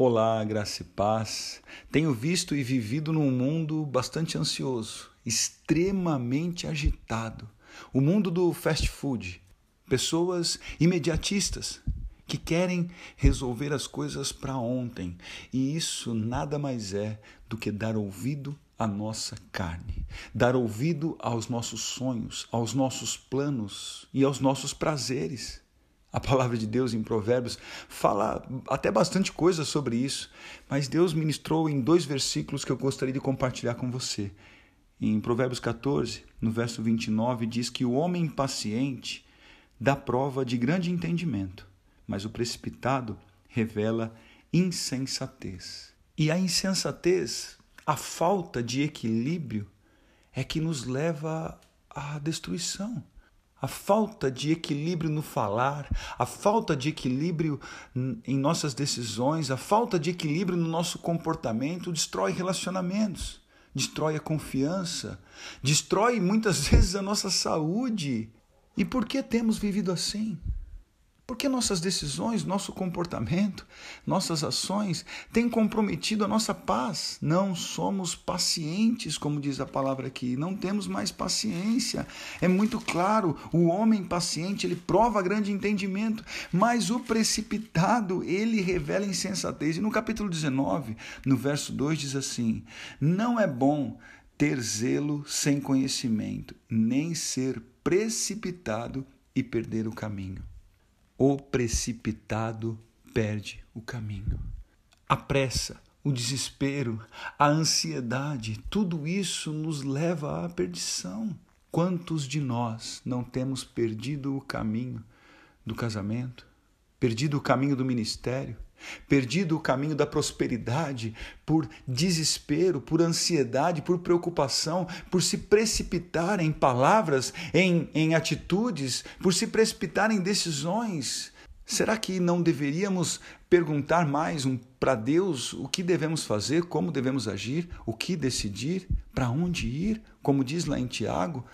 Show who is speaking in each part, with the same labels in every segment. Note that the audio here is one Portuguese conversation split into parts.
Speaker 1: Olá, graça e paz. Tenho visto e vivido num mundo bastante ansioso, extremamente agitado. O mundo do fast food. Pessoas imediatistas que querem resolver as coisas para ontem. E isso nada mais é do que dar ouvido à nossa carne, dar ouvido aos nossos sonhos, aos nossos planos e aos nossos prazeres. A palavra de Deus em Provérbios fala até bastante coisa sobre isso, mas Deus ministrou em dois versículos que eu gostaria de compartilhar com você. Em Provérbios 14, no verso 29, diz que o homem impaciente dá prova de grande entendimento, mas o precipitado revela insensatez. E a insensatez, a falta de equilíbrio, é que nos leva à destruição a falta de equilíbrio no falar, a falta de equilíbrio em nossas decisões, a falta de equilíbrio no nosso comportamento destrói relacionamentos, destrói a confiança, destrói muitas vezes a nossa saúde. E por que temos vivido assim? Porque nossas decisões, nosso comportamento, nossas ações têm comprometido a nossa paz. Não somos pacientes, como diz a palavra aqui, não temos mais paciência. É muito claro, o homem paciente, ele prova grande entendimento, mas o precipitado, ele revela insensatez. E no capítulo 19, no verso 2 diz assim: Não é bom ter zelo sem conhecimento, nem ser precipitado e perder o caminho. O precipitado perde o caminho. A pressa, o desespero, a ansiedade, tudo isso nos leva à perdição. Quantos de nós não temos perdido o caminho do casamento, perdido o caminho do ministério, perdido o caminho da prosperidade por desespero, por ansiedade, por preocupação, por se precipitar em palavras, em, em atitudes, por se precipitar em decisões. Será que não deveríamos perguntar mais um, para Deus o que devemos fazer, como devemos agir, o que decidir, para onde ir? Como diz lá em Tiago,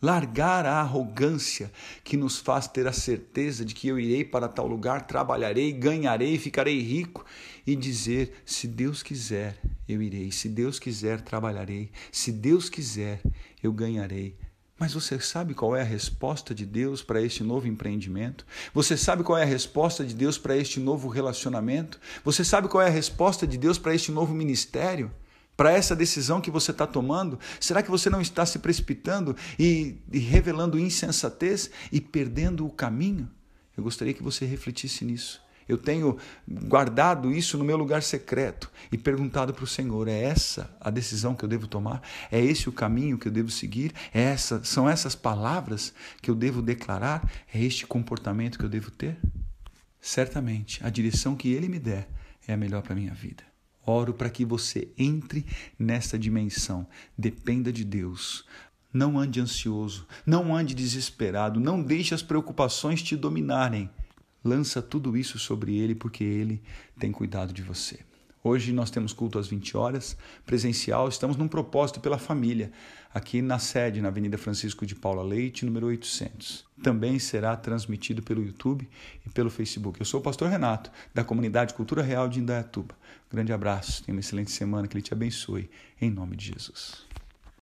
Speaker 1: Largar a arrogância que nos faz ter a certeza de que eu irei para tal lugar, trabalharei, ganharei, ficarei rico e dizer: se Deus quiser, eu irei, se Deus quiser, trabalharei, se Deus quiser, eu ganharei. Mas você sabe qual é a resposta de Deus para este novo empreendimento? Você sabe qual é a resposta de Deus para este novo relacionamento? Você sabe qual é a resposta de Deus para este novo ministério? Para essa decisão que você está tomando? Será que você não está se precipitando e, e revelando insensatez e perdendo o caminho? Eu gostaria que você refletisse nisso. Eu tenho guardado isso no meu lugar secreto e perguntado para o Senhor: é essa a decisão que eu devo tomar? É esse o caminho que eu devo seguir? É essa, são essas palavras que eu devo declarar? É este comportamento que eu devo ter? Certamente, a direção que Ele me der é a melhor para a minha vida. Oro para que você entre nessa dimensão. Dependa de Deus. Não ande ansioso, não ande desesperado, não deixe as preocupações te dominarem. Lança tudo isso sobre Ele, porque Ele tem cuidado de você. Hoje nós temos culto às 20 horas, presencial, estamos num propósito pela família, aqui na sede, na Avenida Francisco de Paula Leite, número 800. Também será transmitido pelo YouTube e pelo Facebook. Eu sou o pastor Renato, da comunidade Cultura Real de Indaiatuba. Grande abraço, tenha uma excelente semana, que Ele te abençoe, em nome de Jesus.